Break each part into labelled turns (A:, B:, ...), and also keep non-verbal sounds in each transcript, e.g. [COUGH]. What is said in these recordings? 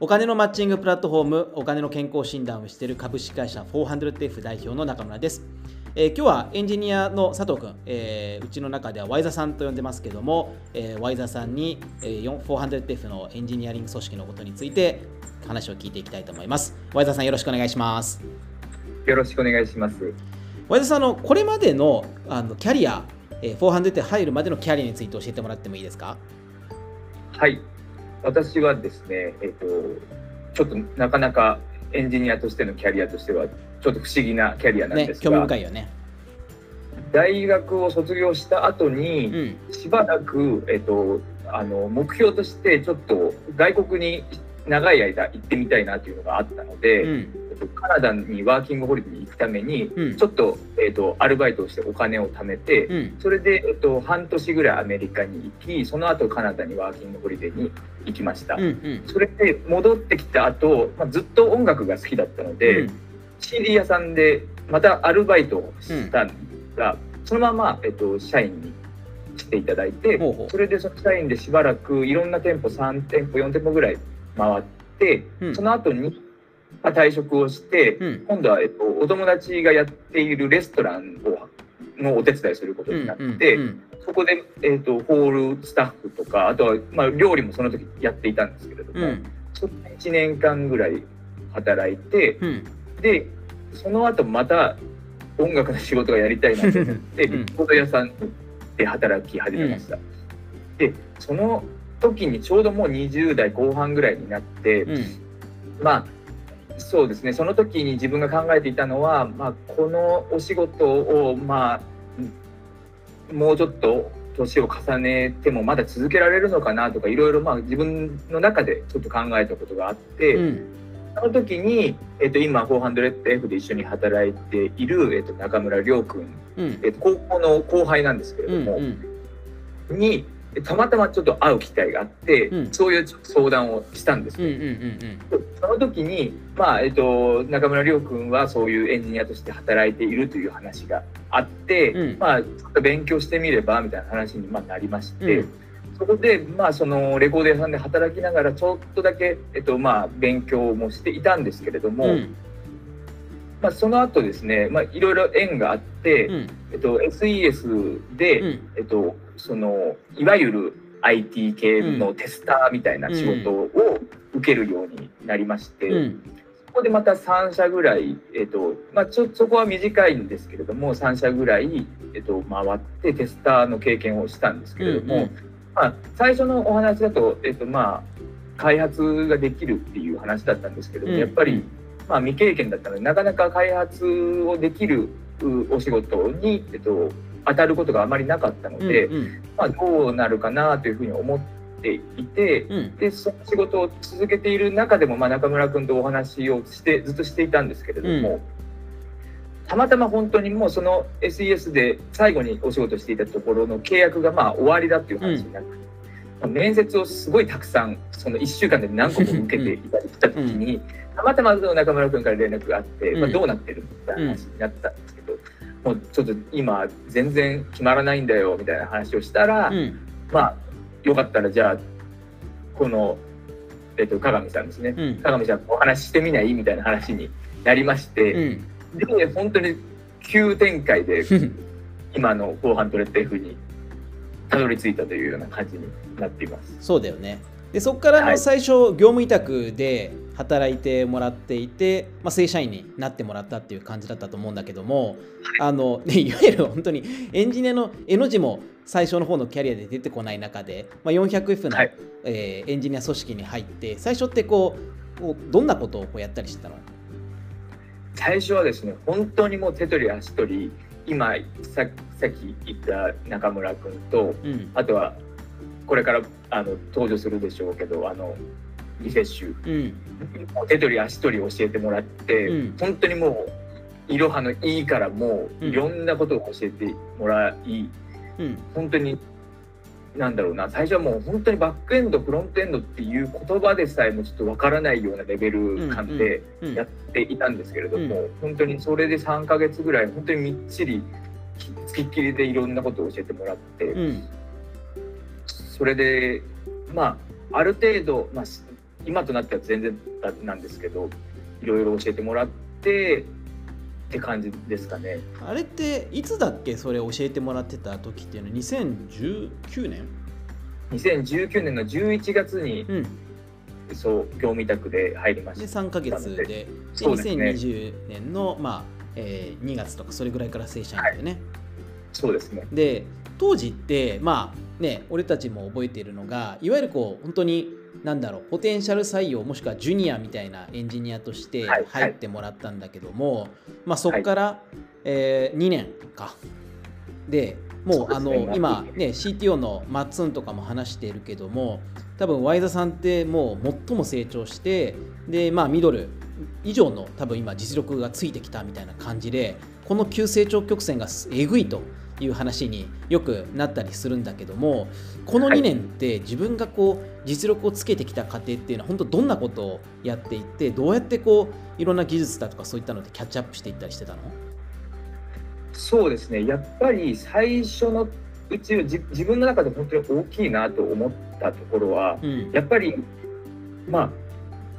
A: お金のマッチングプラットフォームお金の健康診断をしている株式会社 400F 代表の中村です、えー、今日はエンジニアの佐藤君、えー、うちの中ではワイザさんと呼んでますけども、えー、ワイザさんに、えー、400F のエンジニアリング組織のことについて話を聞いていきたいと思います。ワイザさんよろしくお願いします。
B: よろしくお願いします。
A: ワイザさんのこれまでのあのキャリア、えー、400F 入るまでのキャリアについて教えてもらってもいいですか？
B: はい私はですね、えっ、と、ちょっとなかなかエンジニアとしてのキャリアとしては、ちょっと不思議なキャリアなんですが、ね、
A: 興味深いよね。
B: 大学を卒業した後に、しばらく、えっ、と、あの目標としてちょっと外国に長い間行ってみたいなっていうのがあったので、うんカナダにワーキングホリデーに行くために、うん、ちょっと,、えーと、アルバイトをしてお金を貯めて、うん、それで、えーと、半年ぐらいアメリカに行きその後カナダにワーキングホリデーに行きました、うんうん、それで戻ってきた後、まあずっと音楽が好きだったので、うん、CD 屋さんでまたアルバイトをしたんですが、そのまま、えーと、社員にしていただいてそれでその社員でしばらくいろんな店舗3店舗4店舗ぐらい回って、その後にまあ、退職をして、うん、今度は、えっと、お友達がやっているレストランをのお手伝いすることになって、うんうん、そこで、えっと、ホールスタッフとかあとは、まあ、料理もその時やっていたんですけれども、うん、そこで1年間ぐらい働いて、でその後また音楽の仕事がやりたいなと思って [LAUGHS] レコード屋さんで働き始めました。でその時にちょうどもう20代後半ぐらいになって、まあそうですね。その時に自分が考えていたのは、まあ、このお仕事を、まあ、もうちょっと年を重ねてもまだ続けられるのかなとかいろいろまあ自分の中でちょっと考えたことがあって、うん、その時に、えっと、今 400F で一緒に働いている、えっと、中村亮君、うん、えっと、高校の後輩なんですけれども、うんうん、にたまたまちょっと会う機会があって、うん、そういう相談をしたんです、その時に、まあえっと、中村亮君はそういうエンジニアとして働いているという話があって、うん、まあ、ちょっと勉強してみればみたいな話にまあなりまして。うん。そこで、まあ、そのレコード屋さんで働きながらちょっとだけ、えっとまあ、勉強もしていたんですけれども、うん、まあ、その後ですね、まあ、いろいろ縁があって、うん、えっと、SES で、うん、えっと、そのいわゆる IT 系のテスターみたいな仕事を受けるようになりまして、うん、そこでまた3社ぐらい、えっとまあ、ちょそこは短いんですけれども3社ぐらい、えっと、回ってテスターの経験をしたんですけれども、うんうん、まあ、最初のお話だと、えっとまあ、開発ができるっていう話だったんですけども、やっぱり、まあ、未経験だったのでなかなか開発をできるお仕事に、えっと、当たることがあまりなかったので、うんうん、まあ、どうなるかなというふうに思っていて、うん、でその仕事を続けている中でも、まあ、中村君とお話をしてずっとしていたんですけれども、うん、たまたま本当にもうその SES で最後にお仕事していたところの契約がまあ終わりだっていう話になって。うん、面接をすごいたくさんその1週間で何個も受けていたりした時に、たまたま中村君から連絡があって、まあ、どうなってるみたいな話になったんですけど、もうちょっと今全然決まらないんだよみたいな話をしたら、うん、まあよかったらじゃあこの、えっと、鏡さんですね、うん、鏡さんお話ししてみないみたいな話になりまして、うん、で本当に急展開で [LAUGHS] 今の後半トレッド F にたどり着いたというような感じになっています。
A: そうだよね。でそこからの最初、はい、業務委託で働いてもらっていて、まあ、正社員になってもらったっていう感じだったと思うんだけども、あのね、いわゆる本当にエンジニアの絵の字も最初の方のキャリアで出てこない中で、まあ、400F の、はい、えー、エンジニア組織に入って最初ってこうどんなことをこうやったりしてたの？
B: 最初はですね本当にもう手取り足取り今ささっき言った中村君と、うん、あとはこれからあの登場するでしょうけどあのリセッシュ、うん、手取り足取り教えてもらって、うん、本当にもういろはのいいからもういろんなことを教えてもらい、うん、本当になんだろうな最初はもう本当にバックエンドフロントエンドっていう言葉でさえもちょっとわからないようなレベル感でやっていたんですけれども、うん。うん、本当にそれで3か月ぐらい本当にみっちりつきっきりでいろんなことを教えてもらって、うん、それでまあある程度、まあ、今となっては全然なんですけどいろいろ教えてもらってって感じですかね。
A: あれっていつだっけ？それ教えてもらってた時っていうの？は2019年
B: 2019年の11月に、うん、そう業務委託で入りました。で
A: 3か月で。で、ね、2020年の、まあえー、2月とかそれぐらいから正社員だよね、はい、
B: そうですね。
A: で当時ってまあね俺たちも覚えているのがいわゆるこう本当になんだろうポテンシャル採用もしくはジュニアみたいなエンジニアとして入ってもらったんだけども、はいはい、まあ、そこから、はい、えー、2年か。でもう、ね、あの今。ね CTO のマッツンとかも話しているけども多分ワイザさんってもう最も成長してでまあミドル以上の多分今実力がついてきたみたいな感じでこの急成長曲線がえぐいという話によくなったりするんだけどもこの2年って自分がこう実力をつけてきた過程っていうのは本当どんなことをやっていってどうやってこういろんな技術だとかそういったのでキャッチアップしていったりしてたの？
B: そうですね。やっぱり最初のうち自分の中で本当に大きいなと思ったところは、うん、やっぱりまあ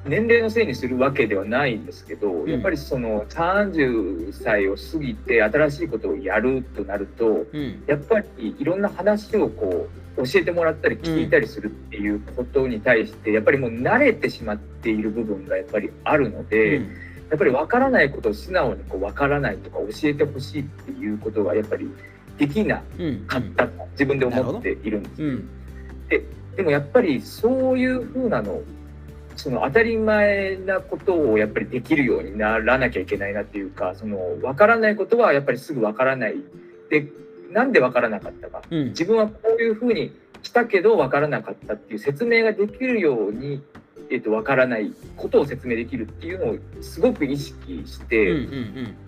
B: 年齢のせいにするわけではないんですけど、うん、やっぱりその30歳を過ぎて新しいことをやるとなると、うん、やっぱりいろんな話をこう教えてもらったり聞いたりするっていうことに対して、やっぱりもう慣れてしまっている部分がやっぱりあるので、うん、やっぱり分からないことを素直にこう分からないとか教えてほしいっていうことがやっぱりできなかったと自分で思っているんです。ででもやっぱりそういうふうなのその当たり前なことをやっぱりできるようにならなきゃいけないなっていうかその分からないことはやっぱりすぐ分からないでなんで分からなかったか、うん、自分はこういうふうにしたけど分からなかったっていう説明ができるように、えー、と分からないことを説明できるっていうのをすごく意識して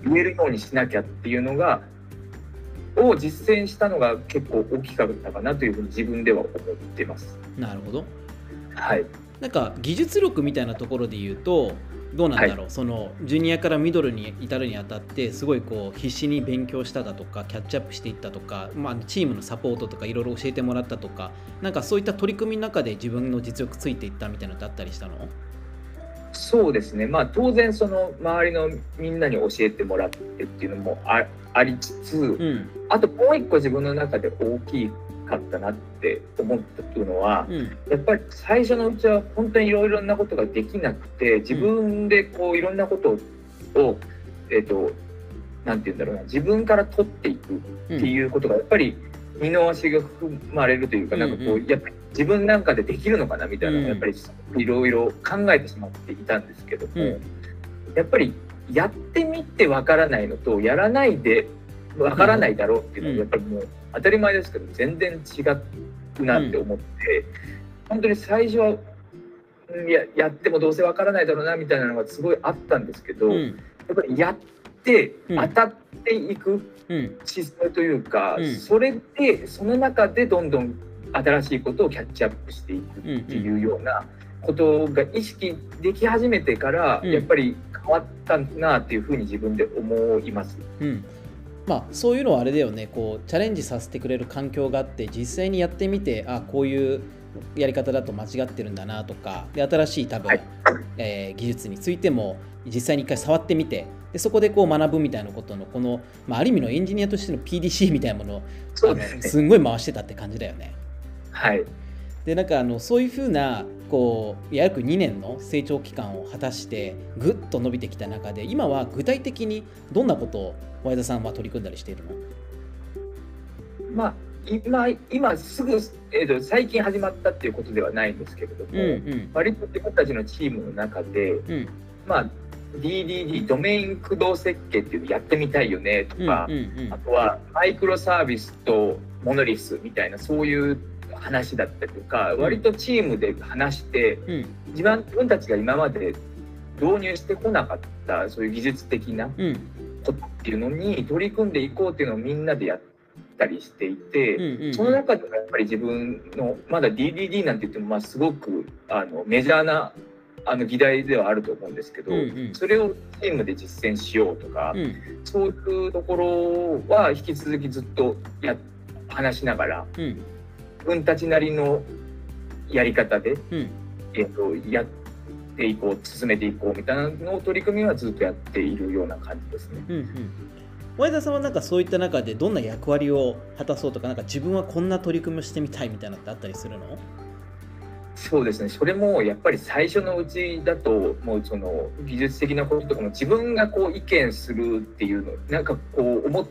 B: 言えるようにしなきゃっていうのがを実践したのが結構大きかったかなというふうに自分では思ってます。
A: なるほど。
B: はい。
A: なんか技術力みたいなところで言うとどうなんだろう、はい、そのジュニアからミドルに至るにあたってすごいこう必死に勉強しただとかキャッチアップしていったとか、まあ、チームのサポートとかいろいろ教えてもらったとかなんかそういった取り組みの中で自分の実力ついていったみたいなのってあったりしたの？
B: そうですね、まあ、当然その周りのみんなに教えてもらってっていうのもありつつ、うん、あともう一個自分の中で大きいかったなって思ったというのは、うん、やっぱり最初のうちは本当にいろいろなことができなくて自分でこういろんなことを、えっ、ー、となんて言うんだろうな自分から取っていくっていうことがやっぱり二の足が踏まれるというか、なんかこうやっぱり自分なんかでできるのかなみたいなのをやっぱりいろいろ考えてしまっていたんですけども、うん、やっぱりやってみてわからないのとやらないでわからないだろうっていうのはやっぱりもう当たり前ですけど全然違うなって思って、うん、本当に最初はややってもどうせわからないだろうなみたいなのがすごいあったんですけど、うん、やっぱりやって当たっていく姿勢というか、うん、それでその中でどんどん新しいことをキャッチアップしていくっていうようなことが意識でき始めてから、やっぱり変わったなっていうふうに自分で思います。
A: うんまあ、そういうのはあれだよね。こうチャレンジさせてくれる環境があって実際にやってみてあこういうやり方だと間違ってるんだなとかで新しい多分、はい、えー、技術についても実際に一回触ってみてでそこでこう学ぶみたいなことのこの、まあ、ある意味のエンジニアとしての PDC みたいなものをす,、ね、すんごい回してたって感じだよね。
B: はい。
A: でなんかあのそういうふうなこう約2年の成長期間を果たしてぐっと伸びてきた中で今は具体的にどんなことを前田さんは取り組んだりしているの？
B: まあ今今すぐ、えーと、最近始まったっていうことではないんですけれども、うんうん、割と自分たちのチームの中で、うん、まあ DDD ドメイン駆動設計っていうのやってみたいよねとか、あとはマイクロサービスとモノリスみたいなそういう話だったりとか、割とチームで話して、自分自分たちが今まで導入してこなかったそういう技術的なことっていうのに取り組んでいこうっていうのをみんなでやったりしていて、その中でもやっぱり自分のまだ DDD なんて言ってもまあすごくあのメジャーなあの議題ではあると思うんですけど、うんうん、それをチームで実践しようとか、うん、そういうところは引き続きずっとや話しながら、うん、分たちなりのやり方で、うん、えーと、やていこう進めていこうみたいなのを取り組みはずっとやっているような感じですね。
A: うんうん。前田さんはなんかそういった中でどんな役割を果たそうとかなんか自分はこんな取り組みをしてみたいみたいなのってあったりするの？
B: そうですね。それもやっぱり最初のうちだともうその技術的なこととかも自分がこう意見するっていうのなんかこう思っ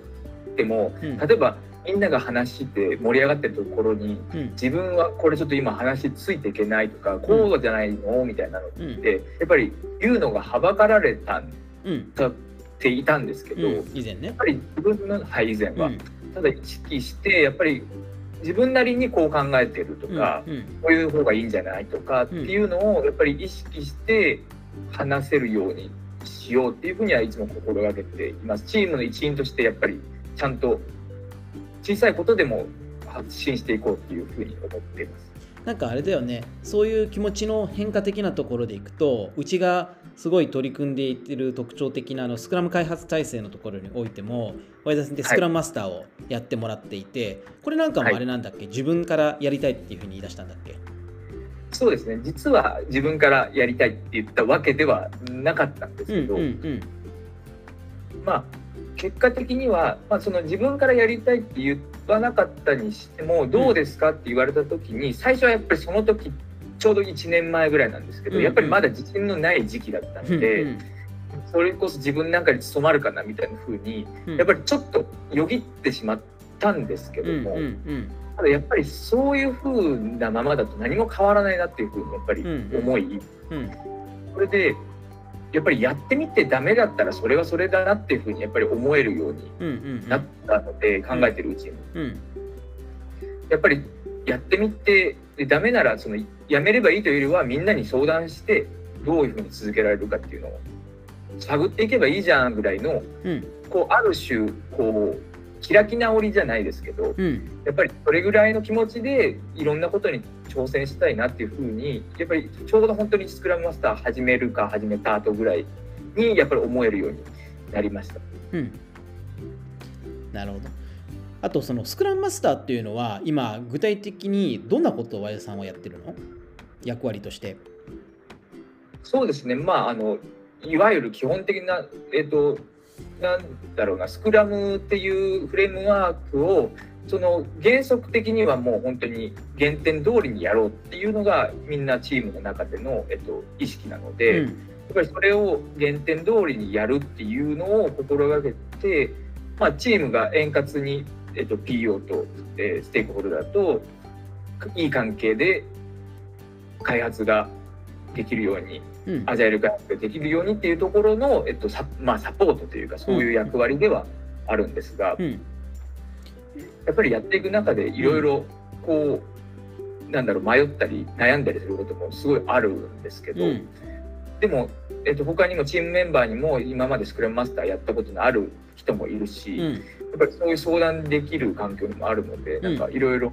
B: ても、うん、例えばみんなが話して盛り上がってるところに、うん、自分はこれちょっと今話ついていけないとか、うん、こうじゃないの？みたいなのって、やっぱり言うのがはばかられたんだていたんですけど、うん、
A: 以前ね。
B: やっぱり自分の、はい、以前は、うん、ただ意識してやっぱり自分なりにこう考えてるとか、うん。うん、こういう方がいいんじゃないとかっていうのをやっぱり意識して話せるようにしようっていうふうにはいつも心がけています。チームの一員としてやっぱりちゃんと小さいことでも発信していこうっていうふうに思っています。
A: なんかあれだよね。そういう気持ちの変化的なところでいくとうちがすごい取り組んでいってる特徴的なあのスクラム開発体制のところにおいてもワイザさんってスクラムマスターをやってもらっていて、はい、これなんかもあれなんだっけ、はい、自分からやりたいっていうふうに言い出したんだっけ？
B: そうですね。実は自分からやりたいって言ったわけではなかったんですけど、うんうんうん、まあ結果的には、まあ、その自分からやりたいって言わなかったにしてもどうですかって言われた時に最初はやっぱりその時ちょうど1年前ぐらいなんですけど、やっぱりまだ自信のない時期だったので、それこそ自分なんかに務まるかなみたいな風に、やっぱりちょっとよぎってしまったんですけども、ただやっぱりそういう風なままだと何も変わらないなっていう風にやっぱり思い、それでやっぱりやってみてダメだったらそれはそれだなっていうふうにやっぱり思えるようになったので、考えてるうちに、やっぱりやってみてダメならそのやめればいいというよりはみんなに相談してどういうふうに続けられるかっていうのを探っていけばいいじゃんぐらいの、こうある種こう開き直りじゃないですけど、うん、やっぱりそれぐらいの気持ちでいろんなことに挑戦したいなっていうふうにやっぱりちょうど本当にスクラムマスター始めるか始めた後ぐらいにやっぱり思えるようになりました。
A: うん、なるほど。あとそのスクラムマスターっていうのは今具体的にどんなことを和田さんはやってるの？役割として。
B: そうですね。まああのいわゆる基本的な、えーとなんだろうなスクラムっていうフレームワークをその原則的にはもう本当に原点通りにやろうっていうのがみんなチームの中での、えっと、意識なので、うん、やっぱりそれを原点通りにやるっていうのを心がけて、まあ、チームが円滑に、えっと、PO と、えー、ステークホルダーといい関係で開発ができるようにアジャイル開発ができるようにっていうところの、えっとサまあ、サポートというかそういう役割ではあるんですが、うん、やっぱりやっていく中でいろいろこうなんだろう迷ったり悩んだりすることもすごいあるんですけど、うん、でも、えっと、他にもチームメンバーにも今までスクラムマスターやったことのある人もいるし、うん、やっぱりそういう相談できる環境にもあるので、なんかいろいろ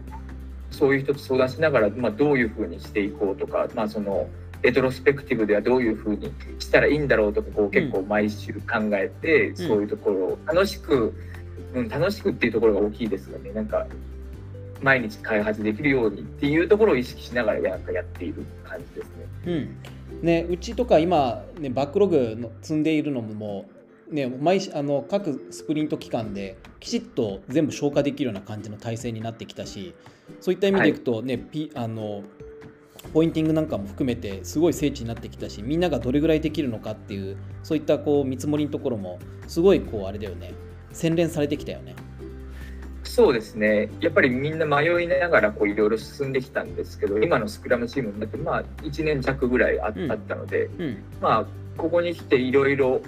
B: そういう人と相談しながら、まあ、どういうふうにしていこうとか、まあ、そのレトロスペクティブではどういうふうにしたらいいんだろうとかこう結構毎週考えて、そういうところを楽しく、うん、楽しくっていうところが大きいですよね。なんか毎日開発できるようにっていうところを意識しながらなんかやっている感じです
A: ね。うん、ねうちとか今、ね、バックログの積んでいるのもね、毎あの各スプリント期間できちっと全部消化できるような感じの体制になってきたしそういった意味でいくとね、はい、あのポインティングなんかも含めてすごい精緻になってきたしみんながどれぐらいできるのかっていうそういったこう見積もりのところもすごいこうあれだよね。洗練されてきたよね。
B: そうですね。やっぱりみんな迷いながらこういろいろ進んできたんですけど今のスクラムチームになってまあ1年弱ぐらいあったので、うん。うん、まあここに来ていろいろ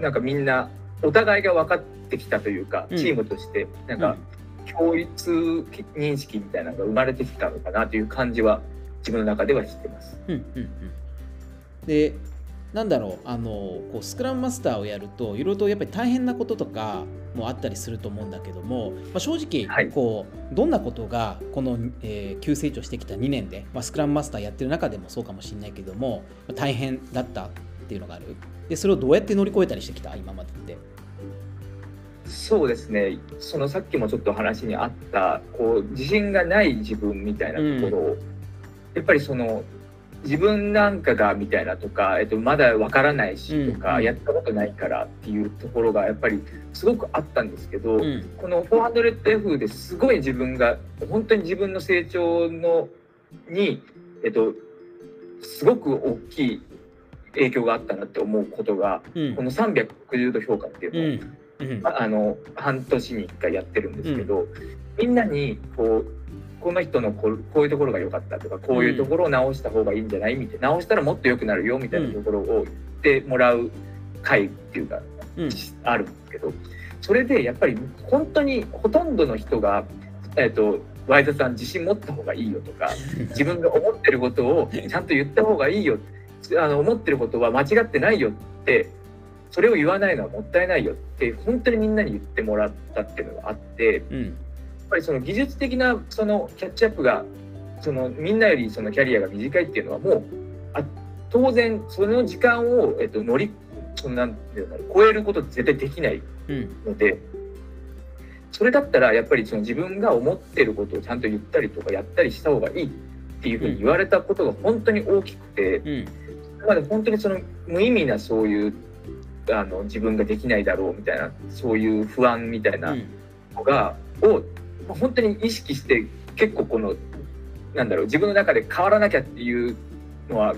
B: なんかみんなお互いが分かってきたというか、チームとしてなんか共一認識みたいなのが生まれてきたのかなという感じは自分の中では知ってます。うんうんうん、
A: でなんだろう。あのこうスクラムマスターをやるといろいろとやっぱり大変なこととかもあったりすると思うんだけども、まあ、正直こう、はい、どんなことがこの、えー、急成長してきた2年で、まあ、スクラムマスターやってる中でもそうかもしれないけども大変だったっていうのがある。でそれをどうやって乗り越えたりしてきた？今までって。
B: そうですね。そのさっきもちょっと話にあったこう自信がない自分みたいなところを、うんやっぱりその自分なんかがみたいなとか、えっと、まだわからないしとか、うん、やったことないからっていうところがやっぱりすごくあったんですけど、うん、この 400F ですごい自分が本当に自分の成長のに、えっと、すごく大きい影響があったなって思うことが、うん、この360度評価っていうのを、あの半年に1回やってるんですけど、みんなにこうこの人のここういうところが良かったとかこういうところを直した方がいいんじゃないみたいな直したらもっと良くなるよみたいなところを言ってもらう会っていうか、うん、あるんですけどそれでやっぱり本当にほとんどの人が、えーと、ワイザさん自信持った方がいいよとか [LAUGHS] 自分が思ってることをちゃんと言った方がいいよあの思ってることは間違ってないよってそれを言わないのはもったいないよって本当にみんなに言ってもらったっていうのがあって。うんぱりその技術的なそのキャッチアップがそのみんなよりそのキャリアが短いっていうのはもうあ当然その時間を、えっと、乗りそんなんていうの超えること絶対できない。ので、うん、それだったらやっぱりその自分が思ってることをちゃんと言ったりとかやったりした方がいいっていうふうに言われたことが本当に大きくて、うん、まで本当にその無意味なそういうあの自分ができないだろうみたいなそういう不安みたいなのが、うん、を本当に意識して結構このなんだろう自分の中で変わらなきゃっていうのは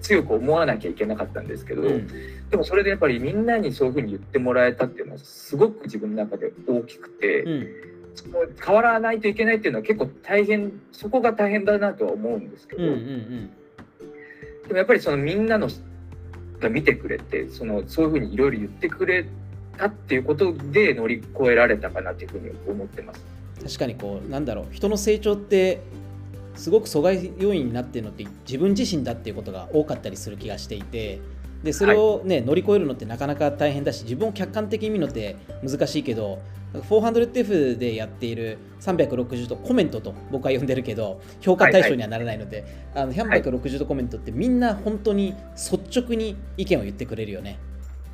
B: 強く思わなきゃいけなかったんですけど、うん、でもそれでやっぱりみんなにそういうふうに言ってもらえたっていうのはすごく自分の中で大きくて、うん、その変わらないといけないっていうのは結構大変そこが大変だなとは思うんですけど、うんうんうん、でもやっぱりそのみんなのが見てくれてそのそういうふうにいろいろ言ってくれたっていうことで乗り越えられたかなというふうに思ってます。
A: 確かにこうなんだろう人の成長ってすごく阻害要因になってるのって自分自身だっていうことが多かったりする気がしていてでそれをね、はい、乗り越えるのってなかなか大変だし自分を客観的に見るのって難しいけど 400F でやっている360度コメントと僕は呼んでるけど評価対象にはならないので、はいはい、あの360度コメントってみんな本当に率直に意見を言ってくれるよね。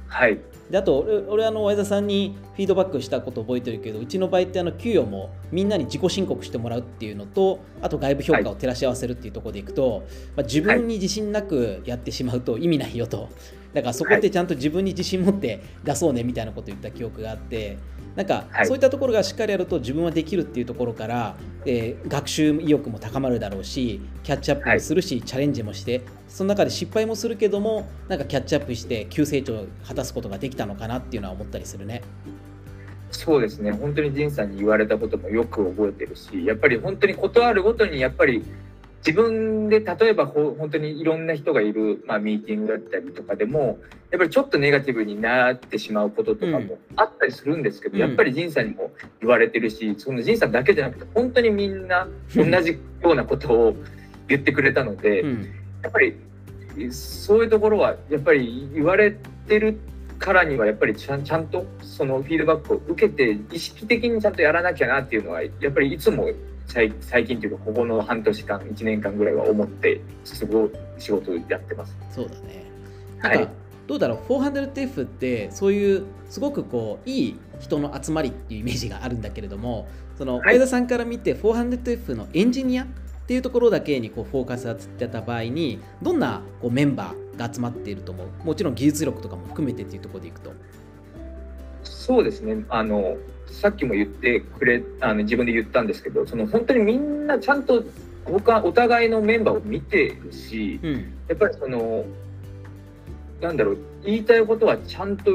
B: はい、
A: であと俺俺あの前田さんにフィードバックしたこと覚えてるけどうちの場合ってあの給与もみんなに自己申告してもらうっていうのとあと外部評価を照らし合わせるっていうところでいくと、はい、まあ、自分に自信なくやってしまうと意味ないよと。だからそこってちゃんと自分に自信持って出そうねみたいなことを言った記憶があってなんか、そういったところがしっかりやると自分はできるっていうところから、えー、学習意欲も高まるだろうしキャッチアップもするし、はい、チャレンジもしてその中で失敗もするけどもなんかキャッチアップして急成長を果たすことができたのかなっていうのは思ったりするね。
B: そうですね。本当に仁さんに言われたこともよく覚えてるしやっぱり本当に事あるごとにやっぱり自分で例えばほ本当にいろんな人がいる、まあ、ミーティングだったりとかでもやっぱりちょっとネガティブになってしまうこととかもあったりするんですけど、うん、やっぱり仁さんにも言われてるしその仁さんだけじゃなくて本当にみんな同じようなことを言ってくれたので、うん、やっぱりそういうところはやっぱり言われてるからにはやっぱりちゃんちゃんとそのフィードバックを受けて意識的にちゃんとやらなきゃなっていうのはやっぱりいつも最近というかここの半年間1年間ぐらいは思ってすごい仕事をやってます。
A: そうだね。はい、どうだろう？400TF ってそういうすごくこういい人の集まりっていうイメージがあるんだけれどもその前田さんから見て 400TF のエンジニアっていうところだけにこうフォーカスがつってた場合にどんなこうメンバーが集まっていると思う？もちろん技術力とかも含めてっていうところでいくと。
B: そうですね。あのさっきも言ってくれあの自分で言ったんですけどその本当にみんなちゃんと他お互いのメンバーを見てるし、うん、やっぱりそのなんだろう言いたいことはちゃんと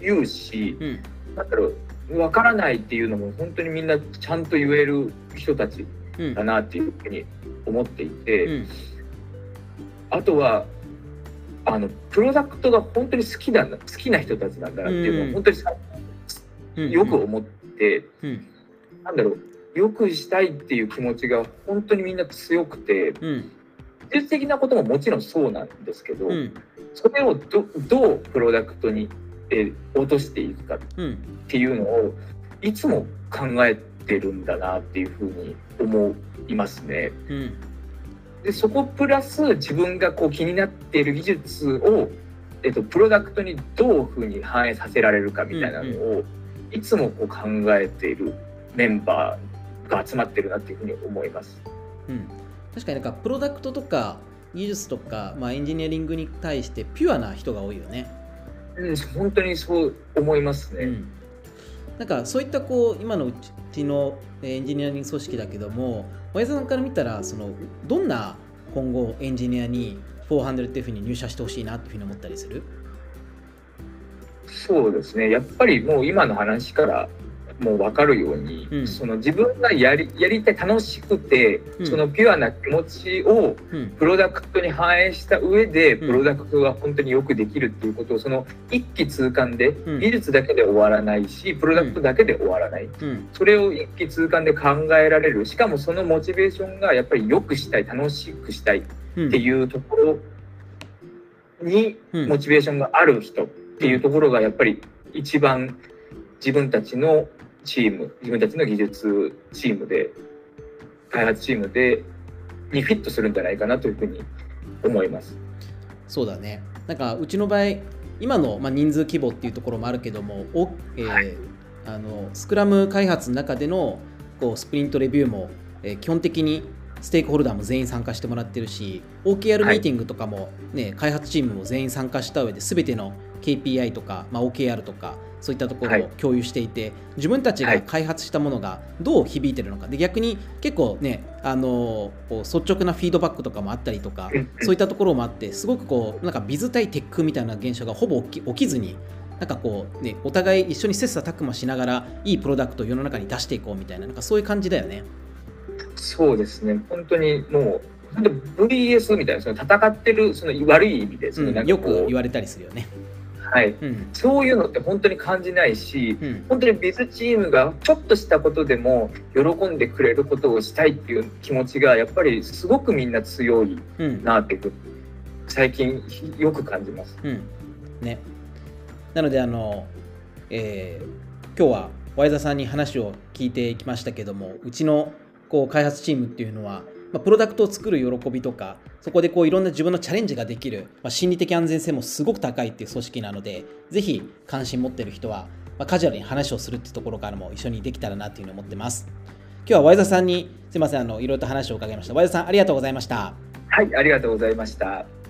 B: 言うし、うん、なんだろう分からないっていうのも本当にみんなちゃんと言える人たちだなっていうふうに思っていて、うん、あとはあのプロダクトが本当に好きだ好きな人たちなんだなっていうのを本当によく思って、うん、なんだろうよくしたいっていう気持ちが本当にみんな強くて、うん、技術的なことももちろんそうなんですけど、うん、それをどどうプロダクトに、え落としていくかっていうのをいつも考えてるんだなっていうふうに思いますね。うん、でそこプラス自分がこう気になっている技術を、えっと、プロダクトにどういうふうに反映させられるかみたいなのを、いつもこう考えているメンバーが集まってるなっていうふうに思います。
A: うん、確かになんかプロダクトとか技術とか、まあ、エンジニアリングに対してピュアな人が多いよね。
B: うん、本当にそう思いますね。うん、
A: なんかそういったこう今のうちのエンジニアリング組織だけども親さんから見たらそのどんな今後エンジニアに 400F に入社してほしいなっていうふうに思ったりする？
B: そうですね。やっぱりもう今の話からもう分かるように、うん、その自分がやりやりたい楽しくて、うん、そのピュアな気持ちをプロダクトに反映した上で、プロダクトが本当によくできるっていうことをその一気通貫で、技術だけで終わらないしプロダクトだけで終わらない、それを一気通貫で考えられる。しかもそのモチベーションがやっぱり良くしたい楽しくしたいっていうところにモチベーションがある人っていうところがやっぱり一番自分たちのチーム自分たちの技術チームで開発チームでにフィットするんじゃないかなというふうに思います。
A: そうだね。なんかうちの場合今の、まあ、人数規模っていうところもあるけどもお、えーはい、あのスクラム開発の中でのこうスプリントレビューも、えー、基本的にステークホルダーも全員参加してもらってるし OKR ミーティングとかもね、はい、開発チームも全員参加した上で全ての KPI とか、まあ、OKR とかそういったところを共有していて、はい、自分たちが開発したものがどう響いてるのか。で逆に結構ねあの率直なフィードバックとかもあったりとかそういったところもあってすごくこうなんかビズ対テックみたいな現象がほぼ起き起きずになんかこうねお互い一緒に切磋琢磨しながらいいプロダクトを世の中に出していこうみたいななんかそういう感じだよね。
B: そうですね。本当にもう VS みたいなその戦ってるその悪い意味でその、
A: うん、よく言われたりするよね。
B: はい、うん、そういうのって本当に感じないし、うん、本当にビズチームがちょっとしたことでも喜んでくれることをしたいっていう気持ちがやっぱりすごくみんな強いなって、うん、最近よく感じます。
A: ね、なのであの、えー、今日はワイザさんに話を聞いてきましたけどもうちのこう開発チームっていうのはまあ、プロダクトを作る喜びとかそこでこういろんな自分のチャレンジができる、まあ、心理的安全性もすごく高いっていう組織なのでぜひ関心持ってる人は、まあ、カジュアルに話をするっていうところからも一緒にできたらなっていうふうに思ってます。今日はワイザさんにすいませんあのいろいろと話を伺いました。ワイザさんありがとうございました。
B: はいありがとうございました。